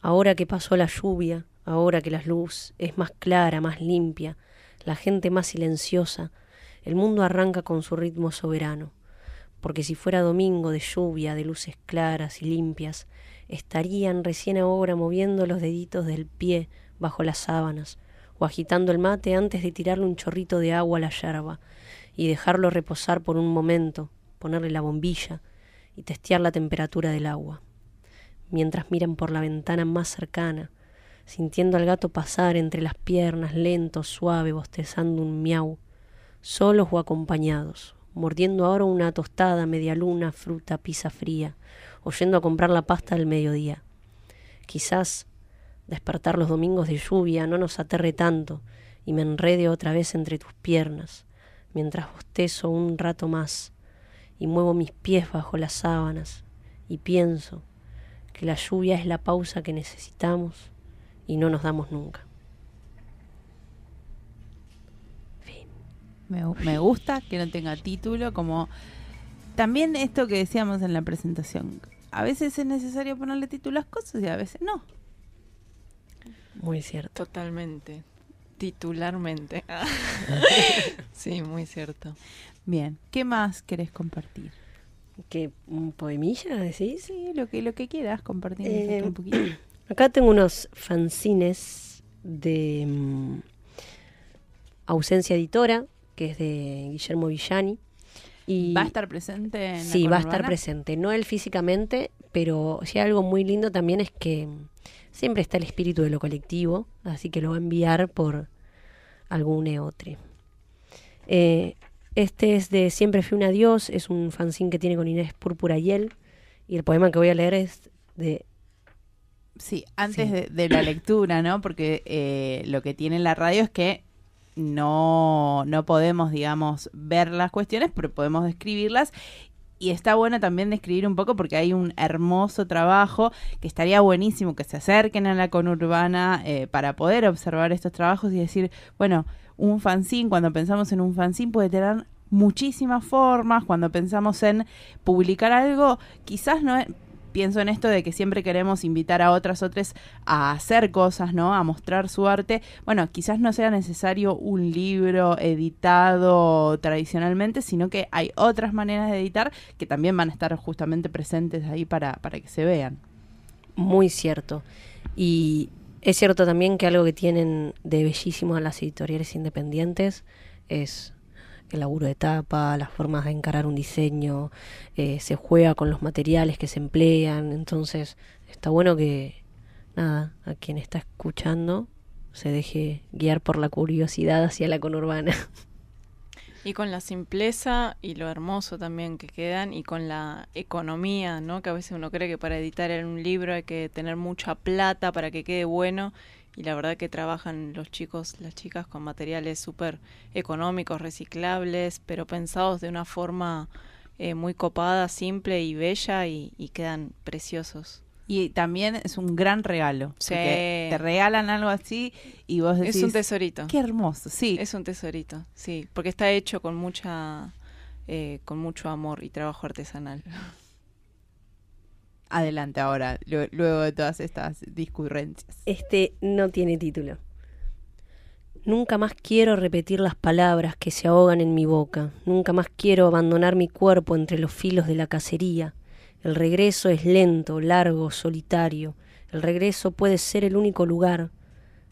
Ahora que pasó la lluvia, ahora que la luz es más clara, más limpia, la gente más silenciosa, el mundo arranca con su ritmo soberano. Porque si fuera domingo de lluvia, de luces claras y limpias, estarían recién ahora moviendo los deditos del pie bajo las sábanas, o agitando el mate antes de tirarle un chorrito de agua a la yerba, y dejarlo reposar por un momento, ponerle la bombilla y testear la temperatura del agua mientras miran por la ventana más cercana, sintiendo al gato pasar entre las piernas, lento, suave, bostezando un miau, solos o acompañados, mordiendo ahora una tostada, media luna, fruta, pizza fría, o yendo a comprar la pasta del mediodía. Quizás despertar los domingos de lluvia no nos aterre tanto y me enrede otra vez entre tus piernas, mientras bostezo un rato más y muevo mis pies bajo las sábanas y pienso que la lluvia es la pausa que necesitamos y no nos damos nunca. Me, me gusta que no tenga título, como también esto que decíamos en la presentación. A veces es necesario ponerle título a las cosas y a veces no. Muy cierto. Totalmente. Titularmente. <laughs> sí, muy cierto. Bien, ¿qué más querés compartir? ¿Qué, un poemilla decís? Sí, lo que, lo que quieras compartir Eh, un poquito. <clears throat> Acá tengo unos fanzines de mm, Ausencia Editora, que es de Guillermo Villani. Y ¿Va a estar presente en la Sí, va a estar presente. No él físicamente, pero sí algo muy lindo también es que siempre está el espíritu de lo colectivo, así que lo va a enviar por algún eotre. Eh, este es de Siempre fui un adiós, es un fanzine que tiene con Inés Púrpura y él, y el poema que voy a leer es de... Sí, antes Sí. De, de la lectura, ¿no? Porque eh, lo que tiene la radio es que no, no podemos, digamos, ver las cuestiones, pero podemos describirlas. Y está bueno también describir un poco porque hay un hermoso trabajo que estaría buenísimo que se acerquen a la conurbana eh, para poder observar estos trabajos y decir, bueno, un fanzine, cuando pensamos en un fanzine puede tener muchísimas formas, cuando pensamos en publicar algo, quizás no es, pienso en esto de que siempre queremos invitar a otras otras a hacer cosas, ¿no? A mostrar su arte. Bueno, quizás no sea necesario un libro editado tradicionalmente, sino que hay otras maneras de editar que también van a estar justamente presentes ahí para, para que se vean. Muy cierto. Y es cierto también que algo que tienen de bellísimo a las editoriales independientes es el laburo de tapa, las formas de encarar un diseño, eh, se juega con los materiales que se emplean, entonces está bueno que, nada, a quien está escuchando se deje guiar por la curiosidad hacia la conurbana. <laughs> Y con la simpleza y lo hermoso también que quedan y con la economía, ¿no? Que a veces uno cree que para editar un libro hay que tener mucha plata para que quede bueno y la verdad que trabajan los chicos, las chicas con materiales súper económicos, reciclables, pero pensados de una forma eh, muy copada, simple y bella y, y quedan preciosos. Y también es un gran regalo. Sí. te regalan algo así y vos decís... Es un tesorito. Qué hermoso, sí. Es un tesorito, sí, porque está hecho con mucha, eh, con mucho amor y trabajo artesanal. Adelante ahora, lu- luego de todas estas discurrencias. Este no tiene título. Nunca más quiero repetir las palabras que se ahogan en mi boca. Nunca más quiero abandonar mi cuerpo entre los filos de la cacería. El regreso es lento, largo, solitario. El regreso puede ser el único lugar.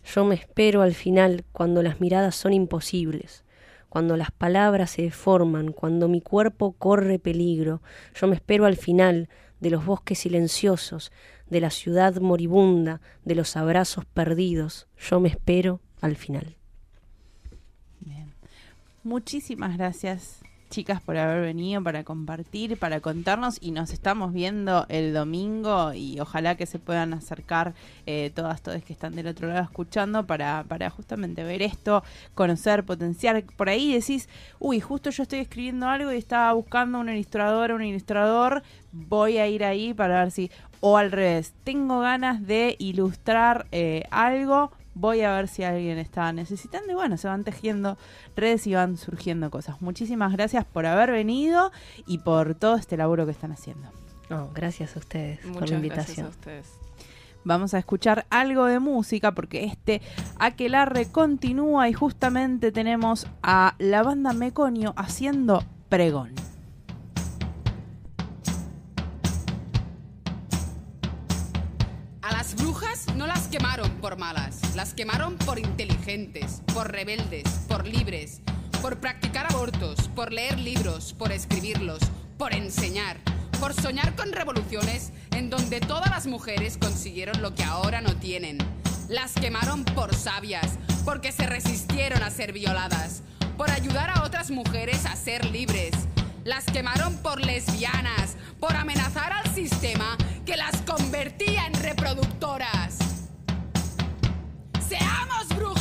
Yo me espero al final cuando las miradas son imposibles, cuando las palabras se deforman, cuando mi cuerpo corre peligro. Yo me espero al final de los bosques silenciosos, de la ciudad moribunda, de los abrazos perdidos. Yo me espero al final. Muchísimas gracias, chicas, por haber venido, para compartir, para contarnos. Y nos estamos viendo el domingo y ojalá que se puedan acercar eh, todas, todas que están del otro lado escuchando para, para justamente ver esto, conocer, potenciar. Por ahí decís, uy, justo yo estoy escribiendo algo y estaba buscando una ilustradora, un ilustrador. Voy a ir ahí para ver si. O al revés, tengo ganas de ilustrar eh, algo voy a ver si alguien está necesitando y bueno, se van tejiendo redes y van surgiendo cosas. Muchísimas gracias por haber venido y por todo este laburo que están haciendo. No, gracias a ustedes por Muchas la gracias invitación. a ustedes. Vamos a escuchar algo de música porque este aquelarre continúa y justamente tenemos a la banda Meconio haciendo pregón. A las brujas no las quemaron por malas, las quemaron por inteligentes, por rebeldes, por libres, por practicar abortos, por leer libros, por escribirlos, por enseñar, por soñar con revoluciones en donde todas las mujeres consiguieron lo que ahora no tienen. Las quemaron por sabias, porque se resistieron a ser violadas, por ayudar a otras mujeres a ser libres. Las quemaron por lesbianas, por amenazar al sistema que las convertía en reproductoras. Seamos brujas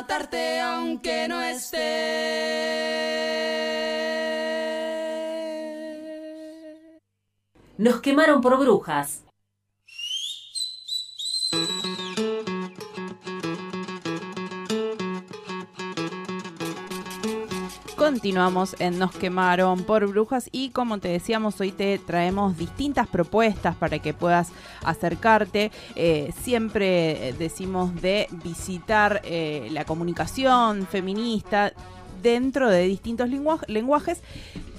matarte aunque no estés. Nos quemaron por brujas. Continuamos en Nos quemaron por brujas y como te decíamos hoy te traemos distintas propuestas para que puedas acercarte. Eh, siempre eh, decimos de visitar eh, la comunicación feminista dentro de distintos lengua- lenguajes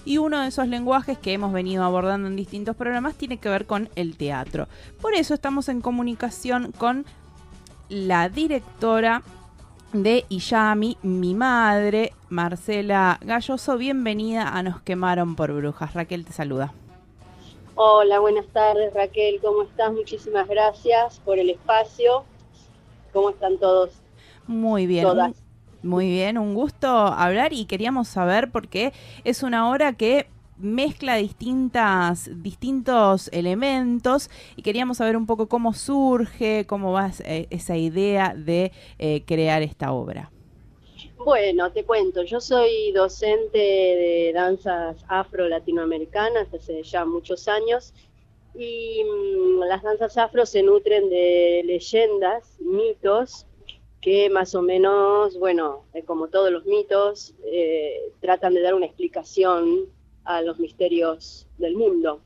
y uno de esos lenguajes que hemos venido abordando en distintos programas tiene que ver con el teatro. Por eso estamos en comunicación con la directora de Iyami, mi madre, Marcela Galloso. Bienvenida a Nos quemaron por brujas. Raquel te saluda. Hola, buenas tardes Raquel, ¿cómo estás? Muchísimas gracias por el espacio. ¿Cómo están todos? Muy bien. Todas. Muy bien, un gusto hablar y queríamos saber porque es una obra que mezcla distintas, distintos elementos y queríamos saber un poco cómo surge, cómo va esa idea de eh, crear esta obra. Bueno, te cuento, yo soy docente de danzas afro-latinoamericanas hace ya muchos años y mm, las danzas afro se nutren de leyendas, mitos, que más o menos, bueno, eh, como todos los mitos, eh, tratan de dar una explicación a los misterios del mundo.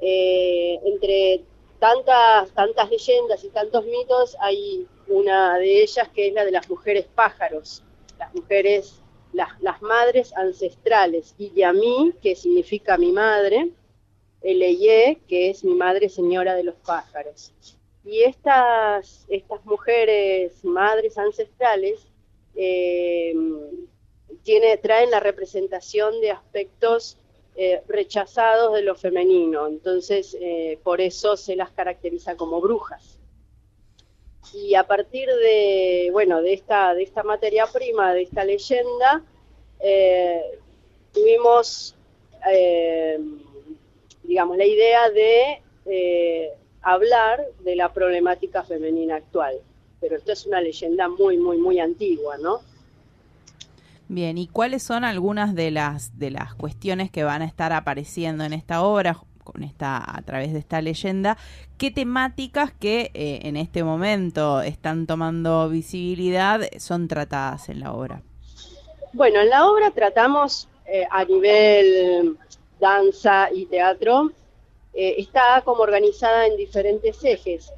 Eh, entre tantas, tantas leyendas y tantos mitos, hay una de ellas que es la de las mujeres pájaros, las mujeres, las, las madres ancestrales, y Yamí, que significa mi madre, Eleye, que es mi madre señora de los pájaros. Y estas, estas mujeres, madres ancestrales, eh, tiene, traen la representación de aspectos eh, rechazados de lo femenino, entonces eh, por eso se las caracteriza como brujas. Y a partir de, bueno, de esta, de esta materia prima, de esta leyenda, eh, tuvimos, digamos, la idea de hablar de la problemática femenina actual. Pero esto es una leyenda muy, muy, muy antigua, ¿no? Bien, ¿y cuáles son algunas de las de las cuestiones que van a estar apareciendo en esta obra con esta a través de esta leyenda? ¿Qué temáticas que eh, en este momento están tomando visibilidad son tratadas en la obra? Bueno, en la obra tratamos eh, a nivel danza y teatro, eh, está como organizada en diferentes ejes.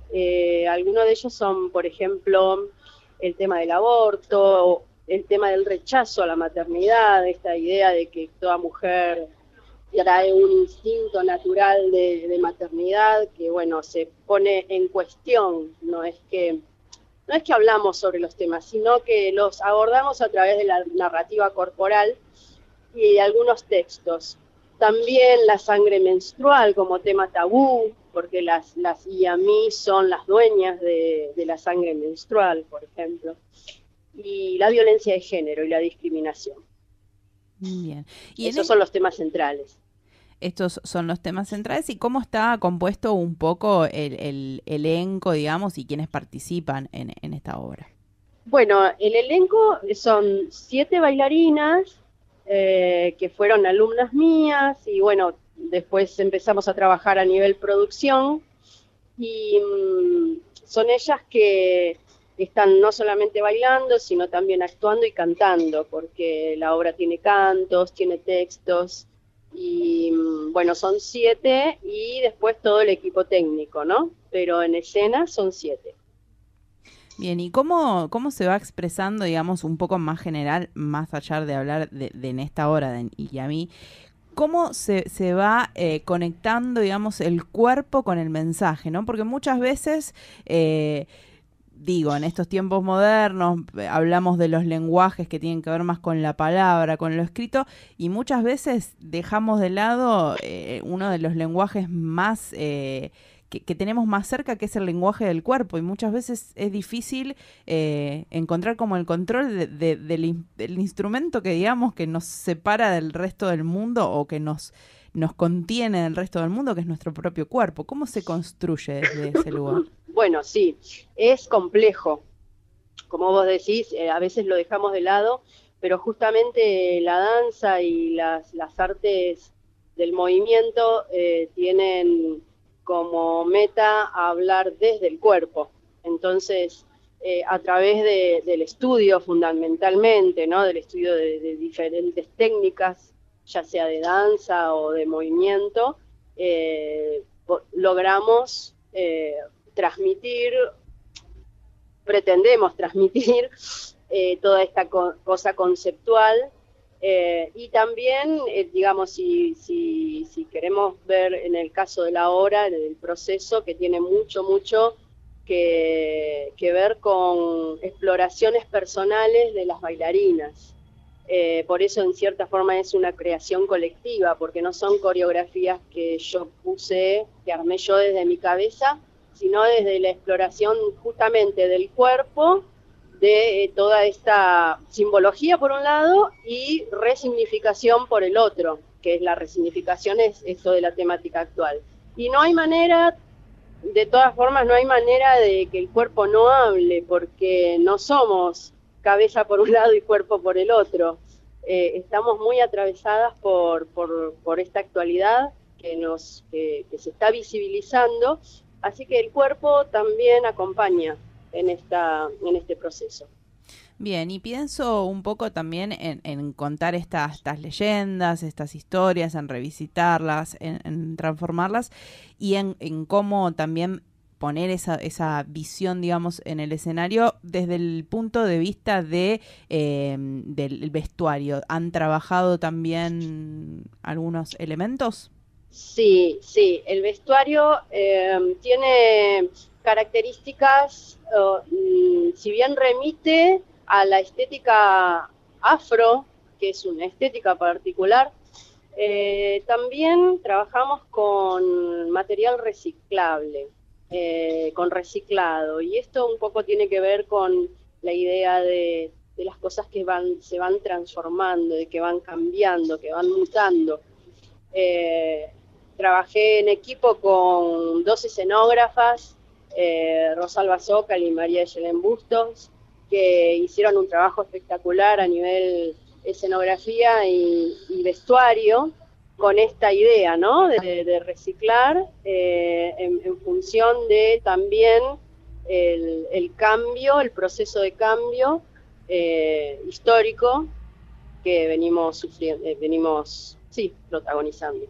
Algunos de ellos son, por ejemplo, el tema del aborto, el tema del rechazo a la maternidad, esta idea de que toda mujer trae un instinto natural de, de maternidad que, bueno, se pone en cuestión, no es que no es que hablamos sobre los temas, sino que los abordamos a través de la narrativa corporal y de algunos textos. También la sangre menstrual como tema tabú, porque las, las IAMI son las dueñas de, de la sangre menstrual, por ejemplo. Y la violencia de género y la discriminación. Bien. Y Esos son los temas centrales. Estos son los temas centrales y cómo está compuesto un poco el, el elenco, digamos, y quienes participan en, en esta obra. Bueno, el elenco son siete bailarinas eh, que fueron alumnas mías y bueno, después empezamos a trabajar a nivel producción y mm, son ellas que están no solamente bailando, sino también actuando y cantando, porque la obra tiene cantos, tiene textos y mm, bueno, son siete y después todo el equipo técnico, ¿no? Pero en escena son siete. Bien, ¿y cómo, cómo se va expresando, digamos, un poco más general, más allá de hablar de, de en esta hora de, y a mí, cómo se, se va eh, conectando, digamos, el cuerpo con el mensaje, ¿no? Porque muchas veces, eh, digo, en estos tiempos modernos eh, hablamos de los lenguajes que tienen que ver más con la palabra, con lo escrito, y muchas veces dejamos de lado eh, uno de los lenguajes más... Eh, que, tenemos más cerca, que es el lenguaje del cuerpo, y muchas veces es difícil eh, encontrar como el control de, de, del, del, instrumento que digamos que nos separa del resto del mundo o que nos, nos contiene del resto del mundo, que es nuestro propio cuerpo. ¿Cómo se construye desde ese lugar? Bueno, sí, es complejo. Como vos decís, eh, a veces lo dejamos de lado, pero justamente la danza y las, las artes del movimiento eh, tienen como meta hablar desde el cuerpo. Entonces, eh, a través de- del estudio fundamentalmente, ¿no? del estudio de, diferentes técnicas, ya sea de danza o de movimiento, eh, logramos eh, transmitir, pretendemos transmitir eh, toda esta co- cosa conceptual eh, y también, eh, digamos, si, si, queremos ver en el caso de la obra, el proceso que tiene mucho, mucho que, que ver con exploraciones personales de las bailarinas. Por eso, en cierta forma, es una creación colectiva, porque no son coreografías que yo puse, que armé yo desde mi cabeza, sino desde la exploración justamente del cuerpo, de eh, toda esta simbología por un lado y resignificación por el otro, que es la resignificación es esto de la temática actual. Y no hay manera, de todas formas, no hay manera de que el cuerpo no hable, porque no somos cabeza por un lado y cuerpo por el otro. Eh, estamos muy atravesadas por, por, por esta actualidad que, nos, que, que se está visibilizando, así que el cuerpo también acompaña en, esta, en este proceso. Bien, y pienso un poco también en, contar estas, estas leyendas, estas historias, en revisitarlas, en, transformarlas y en, cómo también poner esa, esa visión, digamos, en el escenario desde el punto de vista de eh, del vestuario. ¿Han trabajado también algunos elementos? Sí, sí, el vestuario eh, tiene características, mm, si bien remite a la estética afro, que es una estética particular, eh, también trabajamos con material reciclable, eh, con reciclado, y esto un poco tiene que ver con la idea de, las cosas que van, se van transformando, de que van cambiando, que van mutando. Trabajé en equipo con dos escenógrafas, eh, Rosalba Zócal y María Yelén Bustos, que hicieron un trabajo espectacular a nivel escenografía y, vestuario con esta idea, ¿no? De, reciclar eh, en, función de también el, cambio, el proceso de cambio eh, histórico que venimos sufriendo, venimos, sí, protagonizando.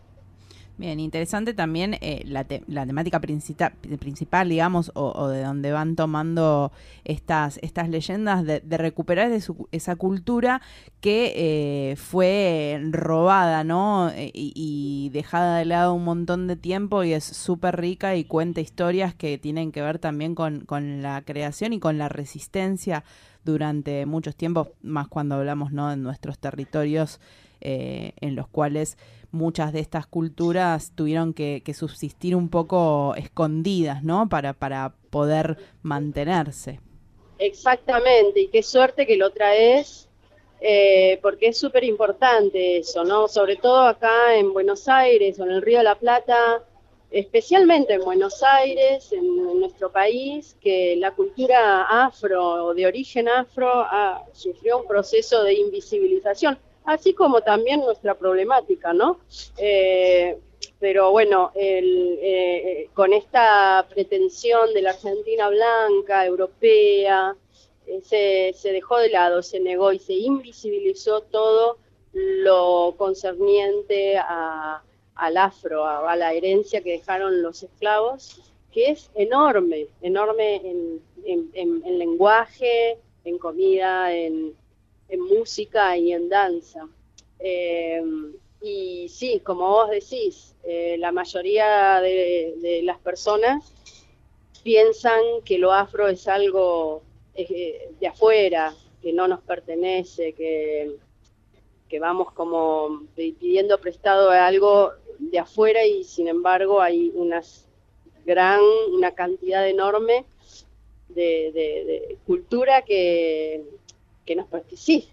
Bien, interesante también eh, la, te- la temática principal, digamos, o, de donde van tomando estas, estas leyendas, de, de recuperar de su- esa cultura que eh, fue robada, ¿no? Eh, Y, dejada de lado un montón de tiempo y es súper rica y cuenta historias que tienen que ver también con, con la creación y con la resistencia durante muchos tiempos, más cuando hablamos, ¿no? En nuestros territorios eh, en los cuales muchas de estas culturas tuvieron que, que subsistir un poco escondidas, ¿no? Para, para poder mantenerse. Exactamente, y qué suerte que lo traes, eh, porque es súper importante eso, ¿no? Sobre todo acá en Buenos Aires o en el Río de la Plata, especialmente en Buenos Aires, en, en nuestro país, que la cultura afro o de origen afro ah, sufrió un proceso de invisibilización, así como también nuestra problemática, ¿no? Eh, pero bueno, el, eh, con esta pretensión de la Argentina blanca, europea, eh, se, se dejó de lado, se negó y se invisibilizó todo lo concerniente a, al afro, a, la herencia que dejaron los esclavos, que es enorme, enorme en, en- en- en lenguaje, en comida, en, en música y en danza. Eh, y sí, como vos decís, eh, la mayoría de, las personas piensan que lo afro es algo eh, de afuera, que no nos pertenece, que, que vamos como pidiendo prestado algo de afuera y sin embargo hay unas gran, una cantidad enorme de cultura que, que nos sí,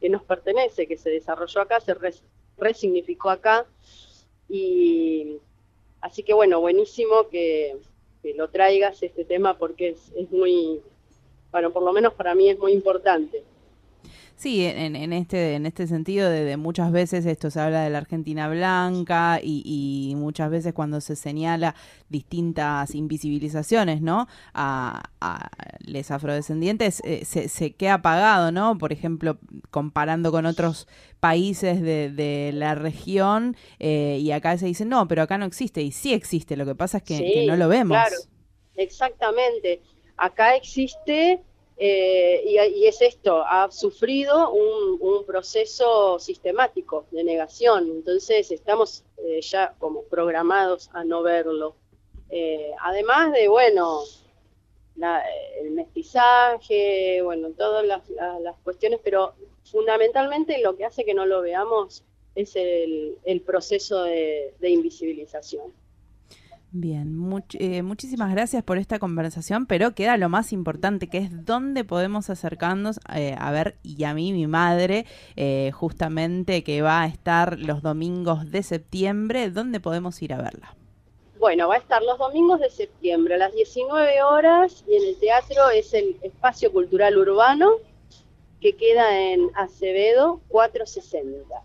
que, nos pertenece, que se desarrolló acá, se res- resignificó acá y así que bueno, buenísimo que, que lo traigas este tema porque es, es muy, bueno, por lo menos para mí es muy importante. Sí, en, en este en este sentido de, de muchas veces esto se habla de la Argentina blanca y, y muchas veces cuando se señala distintas invisibilizaciones, ¿no? A, a los afrodescendientes eh, se, se queda apagado, ¿no? Por ejemplo, comparando con otros países de, de la región eh, y acá se dice no, pero acá no existe y sí existe. Lo que pasa es que, Sí, que no lo vemos. Claro, exactamente. Acá existe, eh, y, es esto, ha sufrido un, un proceso sistemático de negación, entonces estamos eh, ya como programados a no verlo. Eh, además de, bueno, la- el mestizaje, bueno, todas las, cuestiones, pero fundamentalmente lo que hace que no lo veamos es el, el proceso de invisibilización. Bien, eh, muchísimas gracias por esta conversación, pero queda lo más importante, que es dónde podemos acercarnos eh, a ver, y a mí, mi madre, eh, justamente que va a estar los domingos de septiembre, ¿dónde podemos ir a verla? Bueno, va a estar los domingos de septiembre a las 19 horas y en el teatro es el Espacio Cultural Urbano que queda en Acevedo 460.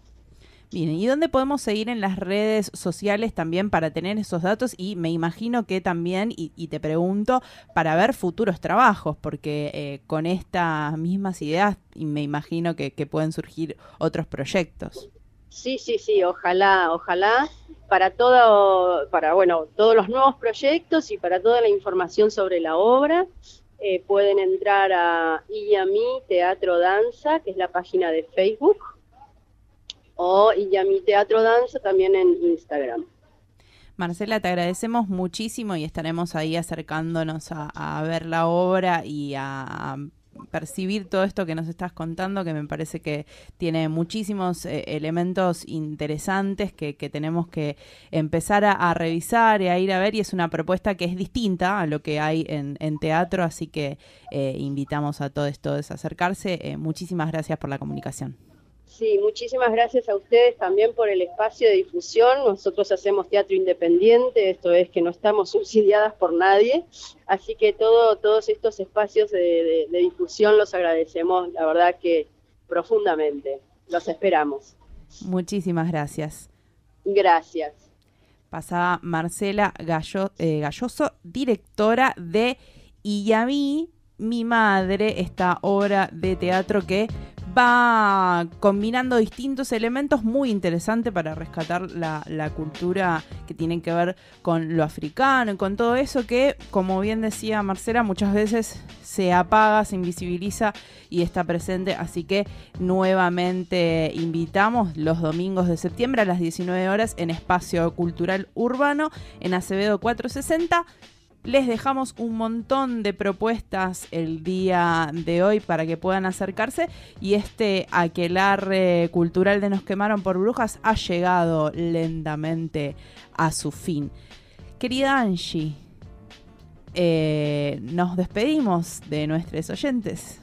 Bien, ¿y dónde podemos seguir en las redes sociales también para tener esos datos? Y me imagino que también, y, y te pregunto, para ver futuros trabajos, porque eh, con estas mismas ideas me imagino que, pueden surgir otros proyectos. Sí, sí, sí, ojalá, ojalá para todo, para bueno, todos los nuevos proyectos y para toda la información sobre la obra eh, pueden entrar a Iyami Teatro Danza, que es la página de Facebook, o Iyami Teatro Danza también en Instagram. Marcela, te agradecemos muchísimo y estaremos ahí acercándonos a, ver la obra y a percibir todo esto que nos estás contando, que me parece que tiene muchísimos eh, elementos interesantes que, que tenemos que empezar a, revisar y a ir a ver, y es una propuesta que es distinta a lo que hay en, en teatro, así que eh, invitamos a todos todos a acercarse. Eh, muchísimas gracias por la comunicación. Sí, muchísimas gracias a ustedes también por el espacio de difusión. Nosotros hacemos teatro independiente, esto es que no estamos <laughs> subsidiadas por nadie, así que todo, todos estos espacios de, de- de difusión los agradecemos, la verdad que profundamente. Los esperamos. Muchísimas gracias. Gracias. pasaba Marcela Gallo- eh, Galloso, directora de Iyami, mi madre, esta obra de teatro que va combinando distintos elementos muy interesantes para rescatar la, la cultura que tienen que ver con lo africano y con todo eso que, como bien decía Marcela, muchas veces se apaga, se invisibiliza y está presente. Así que nuevamente invitamos los domingos de septiembre a las 19 horas en Espacio Cultural Urbano en Acevedo 460. Les dejamos un montón de propuestas el día de hoy para que puedan acercarse y este aquelarre cultural de Nos quemaron por brujas ha llegado lentamente a su fin. Querida Angie, eh, nos despedimos de nuestros oyentes.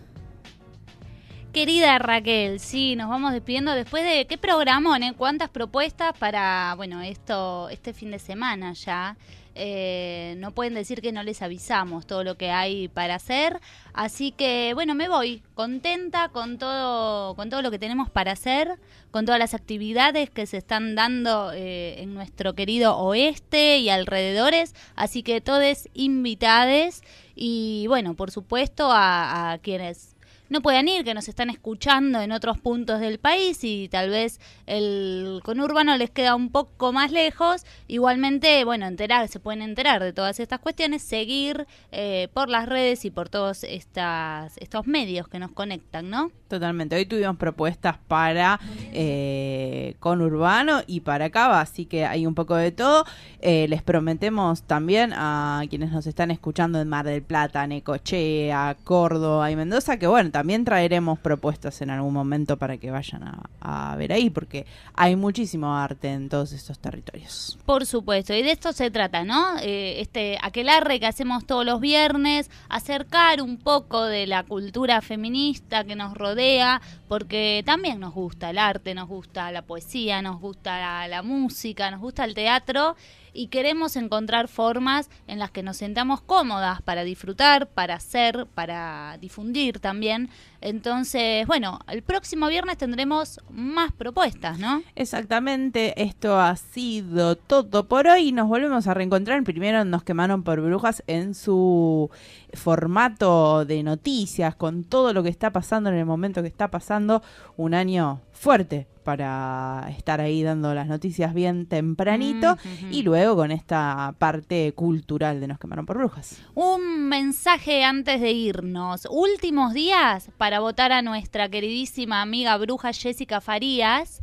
Querida Raquel, sí, nos vamos despidiendo después de qué programón, ¿eh? cuántas propuestas para, bueno, esto, este fin de semana ya. Eh, no pueden decir que no les avisamos todo lo que hay para hacer, así que bueno, me voy contenta con todo, con todo lo que tenemos para hacer, con todas las actividades que se están dando eh, en nuestro querido oeste y alrededores, así que todos invitades y bueno, por supuesto a, a quienes no puedan ir, que nos están escuchando en otros puntos del país y tal vez el conurbano les queda un poco más lejos. Igualmente, bueno, enterar, se pueden enterar de todas estas cuestiones, seguir eh, por las redes y por todos estas, estos medios que nos conectan, ¿no? Totalmente. Hoy tuvimos propuestas para eh, conurbano y para Cava, así que hay un poco de todo. Eh, les prometemos también a quienes nos están escuchando en Mar del Plata, Necochea, Córdoba y Mendoza, que bueno, también traeremos propuestas en algún momento para que vayan a, a ver ahí, porque hay muchísimo arte en todos estos territorios. Por supuesto, y de esto se trata, ¿no? Eh, este aquelarre que hacemos todos los viernes, acercar un poco de la cultura feminista que nos rodea, porque también nos gusta el arte, nos gusta la poesía, nos gusta la, la música, nos gusta el teatro. Y queremos encontrar formas en las que nos sentamos cómodas para disfrutar, para hacer, para difundir también. Entonces, bueno, el próximo viernes tendremos más propuestas, ¿no? Exactamente, esto ha sido todo por hoy. Nos volvemos a reencontrar. Primero nos quemaron por brujas en su formato de noticias, con todo lo que está pasando en el momento que está pasando. Un año fuerte para estar ahí dando las noticias bien tempranito Mm, y luego con esta parte cultural de Nos quemaron por brujas. Un mensaje antes de irnos. Últimos días para votar a nuestra queridísima amiga bruja Jessica Farías.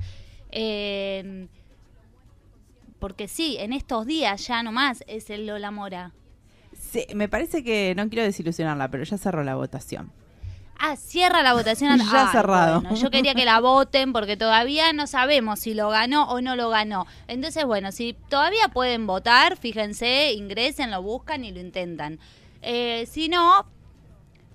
Eh, porque sí, en estos días ya nomás es el Lola Mora. Sí, me parece que no quiero desilusionarla, pero ya cerró la votación. Ah, cierra la votación. <laughs> Ya Ay, cerrado. bueno, yo quería que la voten porque todavía no sabemos si lo ganó o no lo ganó. Entonces, bueno, si todavía pueden votar, fíjense, ingresen, lo buscan y lo intentan. Eh, si no,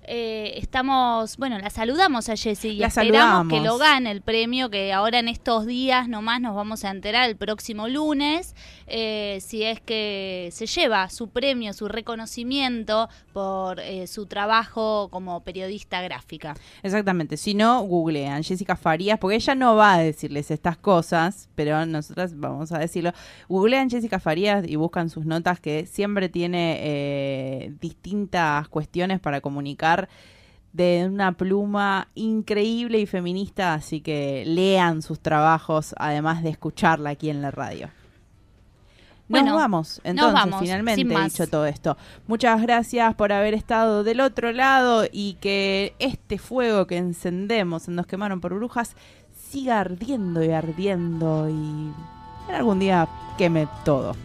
eh, estamos, bueno, la saludamos a Jessie y La esperamos saludamos. que lo gane el premio que ahora en estos días nomás nos vamos a enterar el próximo lunes eh, si es que se lleva su premio, su reconocimiento por eh, su trabajo como periodista gráfica. Exactamente, si no, googlean Jessica Farías, porque ella no va a decirles estas cosas, pero nosotras vamos a decirlo. Googlean Jessica Farías y buscan sus notas que siempre tiene eh, distintas cuestiones para comunicar de una pluma increíble y feminista, así que lean sus trabajos, además de escucharla aquí en la radio. Nos Bueno, vamos, nos entonces, vamos, finalmente, sin dicho todo esto. Muchas gracias por haber estado del otro lado y que este fuego que encendemos en Nos quemaron por brujas siga ardiendo y ardiendo y en algún día queme todo.